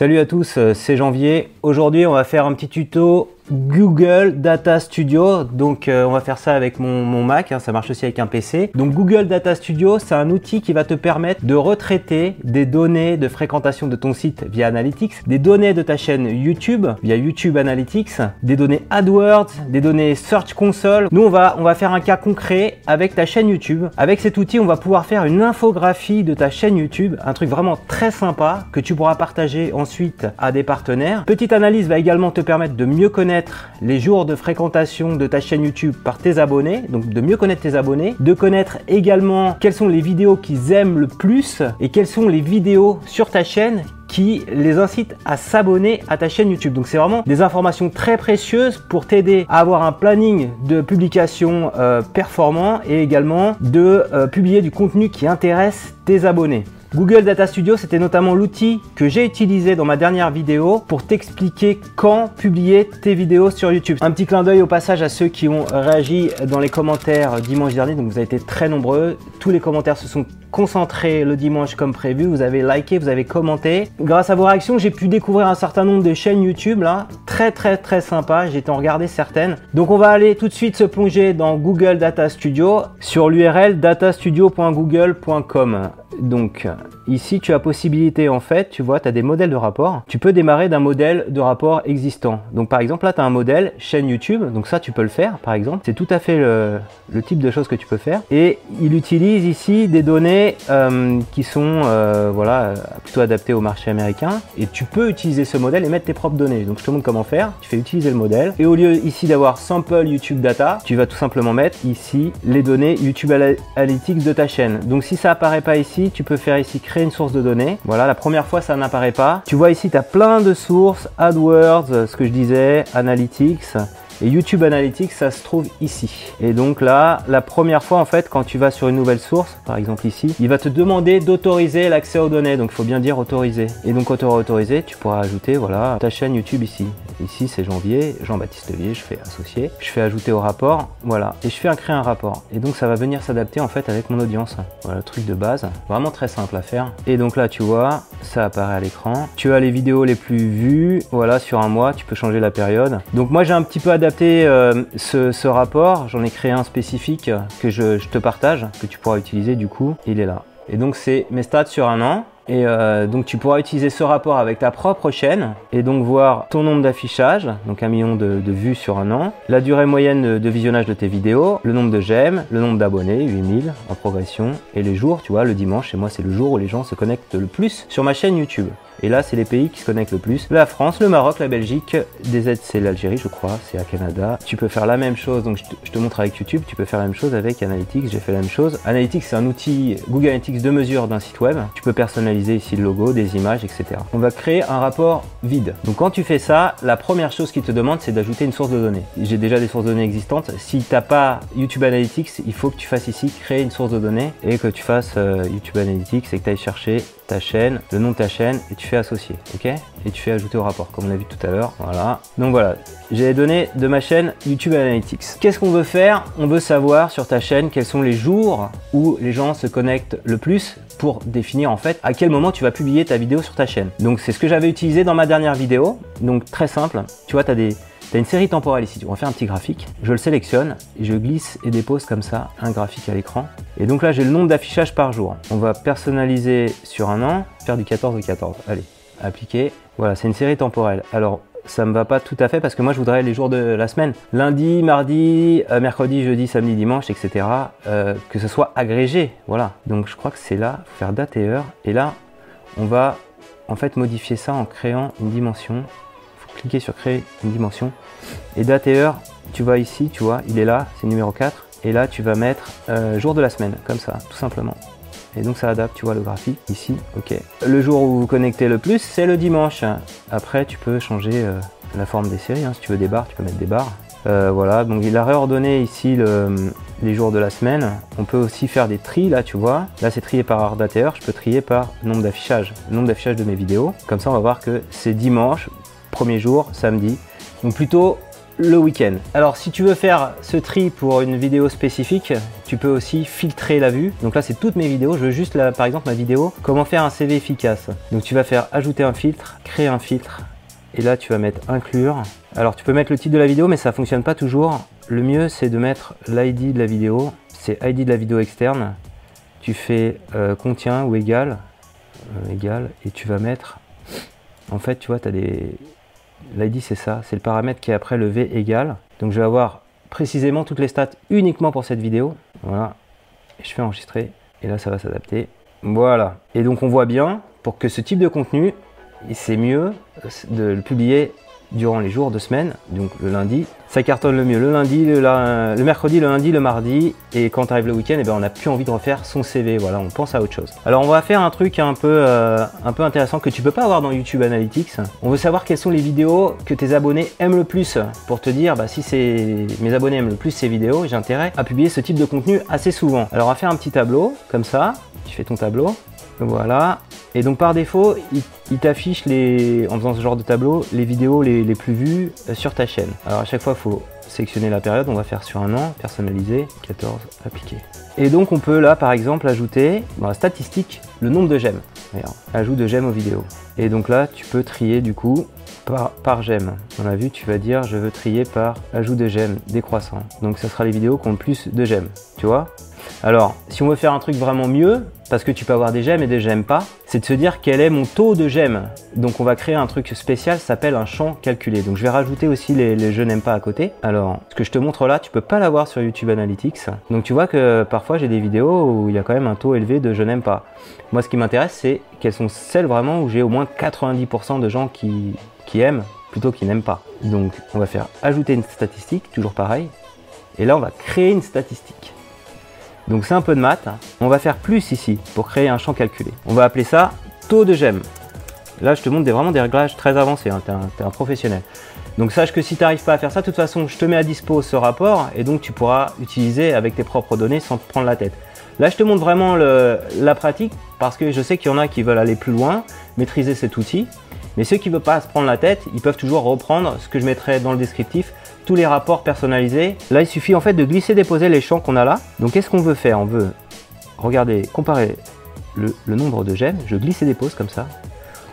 Salut à tous, euh, c'est Janvier. Aujourd'hui, on va faire un petit tuto Google Data Studio. Donc euh, on va faire ça avec mon, Mac, hein, ça marche aussi avec un PC. Donc Google Data Studio, c'est un outil qui va te permettre de retraiter des données de fréquentation de ton site via Analytics, des données de ta chaîne YouTube via YouTube Analytics, des données AdWords, des données Search Console. Nous on va, on va faire un cas concret avec ta chaîne YouTube. Avec cet outil, on va pouvoir faire une infographie de ta chaîne YouTube, un truc vraiment très sympa que tu pourras partager ensuite à des partenaires. Petite analyse va également te permettre de mieux connaître les jours de fréquentation de ta chaîne YouTube par tes abonnés, donc de mieux connaître tes abonnés, de connaître également quelles sont les vidéos qu'ils aiment le plus et quelles sont les vidéos sur ta chaîne qui les incitent à s'abonner à ta chaîne YouTube. Donc c'est vraiment des informations très précieuses pour t'aider à avoir un planning de publication euh, performant et également de euh, publier du contenu qui intéresse tes abonnés. Google Data Studio, c'était notamment l'outil que j'ai utilisé dans ma dernière vidéo pour t'expliquer quand publier tes vidéos sur YouTube. Un petit clin d'œil au passage à ceux qui ont réagi dans les commentaires dimanche dernier, donc vous avez été très nombreux. Tous les commentaires se sont concentrés le dimanche comme prévu, vous avez liké, vous avez commenté. Grâce à vos réactions, j'ai pu découvrir un certain nombre de chaînes YouTube là, très très très sympa, j'ai en regarder certaines. Donc on va aller tout de suite se plonger dans Google Data Studio sur l'URL datastudio.google.com. Donc ici tu as possibilité en fait, tu vois, tu as des modèles de rapport. Tu peux démarrer d'un modèle de rapport existant. Donc par exemple là tu as un modèle chaîne YouTube, donc ça tu peux le faire par exemple. C'est tout à fait le, type de choses que tu peux faire. Et il utilise ici des données euh, qui sont euh, voilà, plutôt adaptées au marché américain. Et tu peux utiliser ce modèle et mettre tes propres données. Donc je te montre comment faire. Tu fais utiliser le modèle. Et au lieu ici d'avoir sample YouTube data, tu vas tout simplement mettre ici les données YouTube Analytics de ta chaîne. Donc si ça apparaît pas ici, tu peux faire ici créer une source de données. Voilà, la première fois ça n'apparaît pas. Tu vois ici, tu as plein de sources, AdWords, ce que je disais, Analytics. Et YouTube Analytics, ça se trouve ici. Et donc là, la première fois, en fait, quand tu vas sur une nouvelle source, par exemple ici, il va te demander d'autoriser l'accès aux données. Donc, il faut bien dire autoriser. Et donc, quand tu auras autorisé, tu pourras ajouter, voilà, ta chaîne YouTube ici. Ici, c'est janvier, Jean-Baptiste Levier, je fais associer. Je fais ajouter au rapport, voilà. Et je fais un créer un rapport. Et donc, ça va venir s'adapter, en fait, avec mon audience. Voilà, le truc de base. Vraiment très simple à faire. Et donc là, tu vois, ça apparaît à l'écran. Tu as les vidéos les plus vues, voilà, sur un mois. Tu peux changer la période. Donc, moi, j'ai un petit peu adapté euh, ce, rapport, j'en ai créé un spécifique que je, te partage, que tu pourras utiliser du coup, il est là. Et donc c'est mes stats sur un an. Et euh, donc tu pourras utiliser ce rapport avec ta propre chaîne et donc voir ton nombre d'affichages, donc un million de, vues sur un an, la durée moyenne de, visionnage de tes vidéos, le nombre de j'aime, le nombre d'abonnés, 8000 en progression, et les jours, tu vois, le dimanche, et moi c'est le jour où les gens se connectent le plus sur ma chaîne YouTube. Et là, c'est les pays qui se connectent le plus. La France, le Maroc, la Belgique, des c'est l'Algérie, je crois, c'est à Canada. Tu peux faire la même chose, donc je te, montre avec YouTube, tu peux faire la même chose avec Analytics, j'ai fait la même chose. Analytics, c'est un outil Google Analytics de mesure d'un site web. Tu peux personnaliser ici le logo, des images, etc. On va créer un rapport vide. Donc quand tu fais ça, la première chose qu'il te demande, c'est d'ajouter une source de données. J'ai déjà des sources de données existantes. Si tu n'as pas YouTube Analytics, il faut que tu fasses ici créer une source de données et que tu fasses euh, YouTube Analytics et que tu ailles chercher chaîne, le nom de ta chaîne et tu fais associer, ok? Et tu fais ajouter au rapport, comme on a vu tout à l'heure, voilà. Donc voilà, j'ai les données de ma chaîne YouTube Analytics. Qu'est-ce qu'on veut faire? On veut savoir sur ta chaîne quels sont les jours où les gens se connectent le plus pour définir en fait à quel moment tu vas publier ta vidéo sur ta chaîne. Donc c'est ce que j'avais utilisé dans ma dernière vidéo. Donc très simple, tu vois, tu as des tu as une série temporelle ici, on va faire un petit graphique. Je le sélectionne et je glisse et dépose comme ça un graphique à l'écran. Et donc là, j'ai le nombre d'affichages par jour. On va personnaliser sur un an, faire du 14 de 14. Allez, appliquer. Voilà, c'est une série temporelle. Alors, ça me va pas tout à fait parce que moi je voudrais les jours de la semaine. Lundi, mardi, euh, mercredi, jeudi, samedi, dimanche, etc. Euh, que ce soit agrégé. Voilà. Donc je crois que c'est là, faire date et heure. Et là, on va en fait modifier ça en créant une dimension cliquer sur créer une dimension. Et date et heure, tu vois ici, tu vois, il est là, c'est numéro 4. Et là, tu vas mettre euh, jour de la semaine, comme ça, tout simplement. Et donc ça adapte, tu vois, le graphique ici, ok. Le jour où vous connectez le plus, c'est le dimanche. Après, tu peux changer euh, la forme des séries. Hein. Si tu veux des barres, tu peux mettre des barres. Euh, voilà, donc il a réordonné ici les jours de la semaine. On peut aussi faire des tris, là, tu vois. Là, c'est trié par date et heure. Je peux trier par nombre d'affichage, nombre d'affichage de mes vidéos. Comme ça, on va voir que c'est dimanche premier jour, samedi. Donc plutôt le week-end. Alors si tu veux faire ce tri pour une vidéo spécifique, tu peux aussi filtrer la vue. Donc là, c'est toutes mes vidéos. Je veux juste, par exemple, ma vidéo, comment faire un CV efficace. Donc tu vas faire ajouter un filtre, créer un filtre. Et là, tu vas mettre inclure. Alors, tu peux mettre le titre de la vidéo, mais ça fonctionne pas toujours. Le mieux, c'est de mettre l'ID de la vidéo. C'est ID de la vidéo externe. Tu fais euh, contient ou égal. Euh, égal. Et tu vas mettre... En fait, tu vois, tu des... L'ID, c'est ça. C'est le paramètre qui est après le V égal. Donc, je vais avoir précisément toutes les stats uniquement pour cette vidéo. Voilà. Je fais enregistrer. Et là, ça va s'adapter. Voilà. Et donc, on voit bien, pour que ce type de contenu, c'est mieux de le publier durant les jours de semaine, donc le lundi. Ça cartonne le mieux le lundi, le, mercredi, le lundi, le mardi. Et quand arrive le week-end, eh ben, on n'a plus envie de refaire son CV. Voilà, on pense à autre chose. Alors on va faire un truc un peu, euh, un peu intéressant que tu peux pas avoir dans YouTube Analytics. On veut savoir quelles sont les vidéos que tes abonnés aiment le plus pour te dire bah, si mes abonnés aiment le plus ces vidéos, j'ai intérêt à publier ce type de contenu assez souvent. Alors on va faire un petit tableau comme ça. Tu fais ton tableau. Voilà. Et donc par défaut, il, t'affiche les, en faisant ce genre de tableau, les vidéos les, plus vues euh, sur ta chaîne. Alors à chaque fois, il faut sélectionner la période. On va faire sur un an, personnaliser, 14, appliquer. Et donc on peut là, par exemple, ajouter dans la statistique le nombre de j'aime. Ajout de j'aime aux vidéos. Et donc là, tu peux trier du coup par, par j'aime. On a vu, tu vas dire je veux trier par ajout de j'aime décroissant. Donc ça sera les vidéos qui ont le plus de j'aime. Tu vois? Alors, si on veut faire un truc vraiment mieux, parce que tu peux avoir des j'aime et des j'aime pas, c'est de se dire quel est mon taux de j'aime. Donc on va créer un truc spécial, ça s'appelle un champ calculé. Donc je vais rajouter aussi les, je n'aime pas à côté. Alors, ce que je te montre là, tu peux pas l'avoir sur YouTube Analytics. Donc tu vois que parfois j'ai des vidéos où il y a quand même un taux élevé de je n'aime pas. Moi, ce qui m'intéresse, c'est quelles sont celles vraiment où j'ai au moins 90% de gens qui, qui plutôt qu'ils n'aiment pas. Donc on va faire ajouter une statistique, toujours pareil. Et là, on va créer une statistique. Donc c'est un peu de maths. On va faire plus ici pour créer un champ calculé. On va appeler ça taux de j'aime. Là, je te montre des, vraiment des réglages très avancés. Hein. Tu es, un professionnel. Donc sache que si tu n'arrives pas à faire ça, de toute façon, je te mets à dispo ce rapport et donc tu pourras utiliser avec tes propres données sans te prendre la tête. Là, je te montre vraiment la pratique parce que je sais qu'il y en a qui veulent aller plus loin, maîtriser cet outil. Mais ceux qui ne veulent pas se prendre la tête, ils peuvent toujours reprendre ce que je mettrai dans le descriptif tous les rapports personnalisés. Là, il suffit en fait de glisser déposer les champs qu'on a là. Donc, qu'est-ce qu'on veut faire? On veut, regarder, comparer le, nombre de j'aime. Je glisse et dépose comme ça.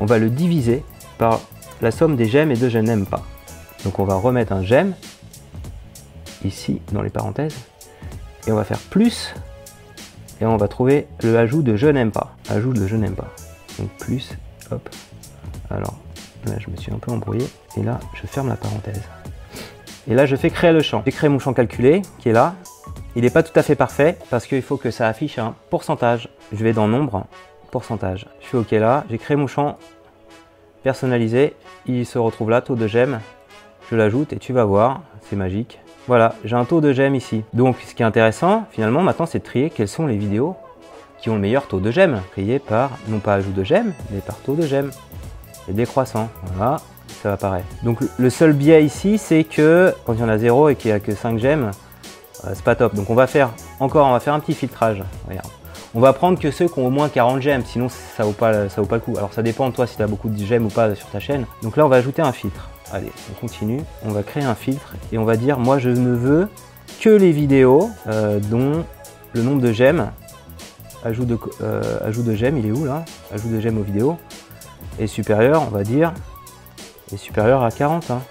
On va le diviser par la somme des j'aime et de je n'aime pas. Donc, on va remettre un j'aime ici dans les parenthèses et on va faire plus et on va trouver le ajout de je n'aime pas. Ajout de je n'aime pas. Donc plus, hop. Alors là, je me suis un peu embrouillé et là, je ferme la parenthèse. Et là, je fais créer le champ. J'ai créé mon champ calculé qui est là. Il n'est pas tout à fait parfait parce qu'il faut que ça affiche un pourcentage. Je vais dans nombre, pourcentage. Je fais OK là. J'ai créé mon champ personnalisé. Il se retrouve là, taux de j'aime. Je l'ajoute et tu vas voir, c'est magique. Voilà, j'ai un taux de j'aime ici. Donc, ce qui est intéressant, finalement, maintenant, c'est de trier quelles sont les vidéos qui ont le meilleur taux de j'aime. Trier par, non pas ajout de j'aime, mais par taux de j'aime. Et décroissant. Voilà, ça apparaître. Donc le seul biais ici, c'est que quand il y en a 0 et qu'il n'y a que 5 gemmes, euh, c'est pas top. Donc on va faire encore, on va faire un petit filtrage. On va prendre que ceux qui ont au moins 40 gemmes, sinon ça vaut pas, ça vaut pas le coup. Alors ça dépend de toi si tu as beaucoup de gemmes ou pas sur ta chaîne. Donc là on va ajouter un filtre. Allez, on continue. On va créer un filtre et on va dire moi je ne veux que les vidéos euh, dont le nombre de gemmes, ajout de, euh, ajout de gemmes, il est où là? Ajout de gemmes aux vidéos est supérieur, on va dire supérieur à 40. Hein.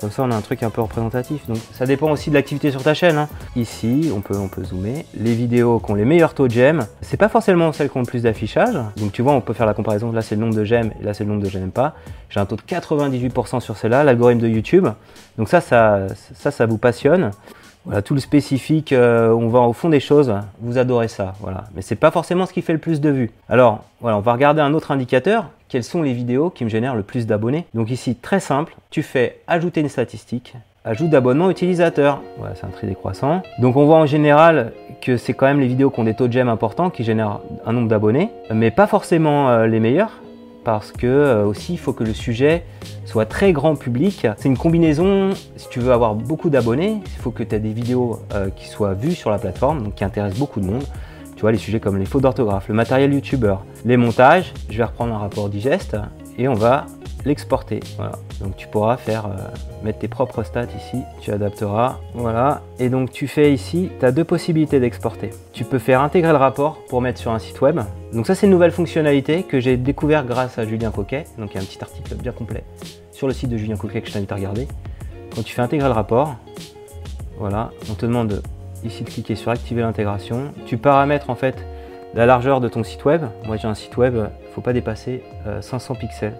Comme ça, on a un truc un peu représentatif. Donc, ça dépend aussi de l'activité sur ta chaîne. Hein. Ici, on peut, on peut zoomer. Les vidéos qui ont les meilleurs taux de j'aime, c'est pas forcément celles qui ont le plus d'affichage. Donc, tu vois, on peut faire la comparaison. Là, c'est le nombre de j'aime et là, c'est le nombre de j'aime pas. J'ai un taux de 98% sur celle-là, l'algorithme de YouTube. Donc, ça, ça, ça, ça vous passionne. Voilà, tout le spécifique, euh, on va au fond des choses, vous adorez ça, voilà. Mais c'est pas forcément ce qui fait le plus de vues. Alors, voilà, on va regarder un autre indicateur. Quelles sont les vidéos qui me génèrent le plus d'abonnés Donc ici, très simple, tu fais ajouter une statistique, ajout d'abonnement utilisateur. Voilà, c'est un tri décroissant. Donc on voit en général que c'est quand même les vidéos qui ont des taux de j'aime importants qui génèrent un nombre d'abonnés, mais pas forcément euh, les meilleurs parce que euh, aussi il faut que le sujet soit très grand public. C'est une combinaison, si tu veux avoir beaucoup d'abonnés, il faut que tu aies des vidéos euh, qui soient vues sur la plateforme, donc qui intéressent beaucoup de monde. Tu vois, les sujets comme les fautes d'orthographe, le matériel youtubeur, les montages, je vais reprendre un rapport digeste et on va l'exporter. Voilà. Donc tu pourras faire euh, mettre tes propres stats ici. Tu adapteras. Voilà. Et donc tu fais ici, tu as deux possibilités d'exporter. Tu peux faire intégrer le rapport pour mettre sur un site web. Donc ça c'est une nouvelle fonctionnalité que j'ai découvert grâce à Julien Coquet. Donc il y a un petit article bien complet sur le site de Julien Coquet que je t'invite à regarder. Quand tu fais intégrer le rapport, voilà, on te demande ici de cliquer sur activer l'intégration. Tu paramètres en fait la largeur de ton site web. Moi j'ai un site web, il ne faut pas dépasser 500 euh, pixels.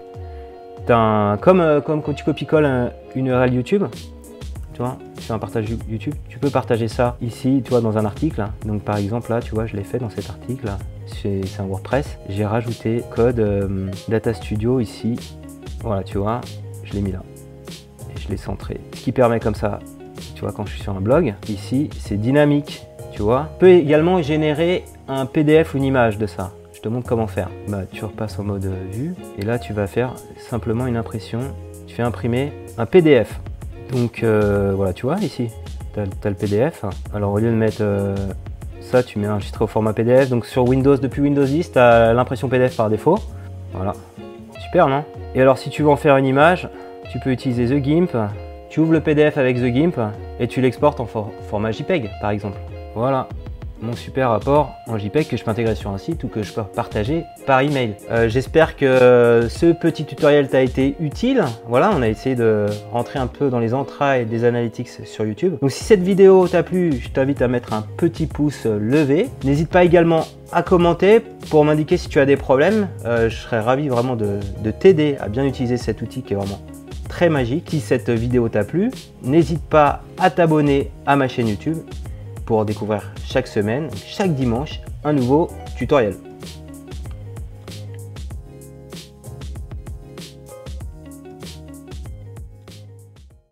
Euh, comme quand tu copies-colles une URL YouTube, tu vois, tu un partage YouTube, tu peux partager ça ici, tu vois, dans un article. Donc par exemple là, tu vois, je l'ai fait dans cet article. C'est un WordPress. J'ai rajouté code euh, Data Studio ici. Voilà, tu vois, je l'ai mis là. Et je l'ai centré. Ce qui permet comme ça, tu vois, quand je suis sur un blog, ici, c'est dynamique. Tu vois, peut également générer un PDF ou une image de ça. Je te montre comment faire. Bah, tu repasses en mode vue et là tu vas faire simplement une impression. Tu fais imprimer un PDF. Donc euh, voilà, tu vois ici, tu as, le PDF. Alors au lieu de mettre euh, ça, tu mets enregistré au format PDF. Donc sur Windows, depuis Windows 10, tu as l'impression PDF par défaut. Voilà, super non? Et alors si tu veux en faire une image, tu peux utiliser The GIMP. Tu ouvres le PDF avec The GIMP et tu l'exportes en format JPEG par exemple. Voilà, mon super rapport en JPEG que je peux intégrer sur un site ou que je peux partager par email. Euh, J'espère que ce petit tutoriel t'a été utile. Voilà, on a essayé de rentrer un peu dans les entrailles des analytics sur YouTube. Donc si cette vidéo t'a plu, je t'invite à mettre un petit pouce levé. N'hésite pas également à commenter pour m'indiquer si tu as des problèmes. Euh, je serais ravi vraiment de, de t'aider à bien utiliser cet outil qui est vraiment très magique. Si cette vidéo t'a plu, n'hésite pas à t'abonner à ma chaîne YouTube pour découvrir chaque semaine, chaque dimanche, un nouveau tutoriel.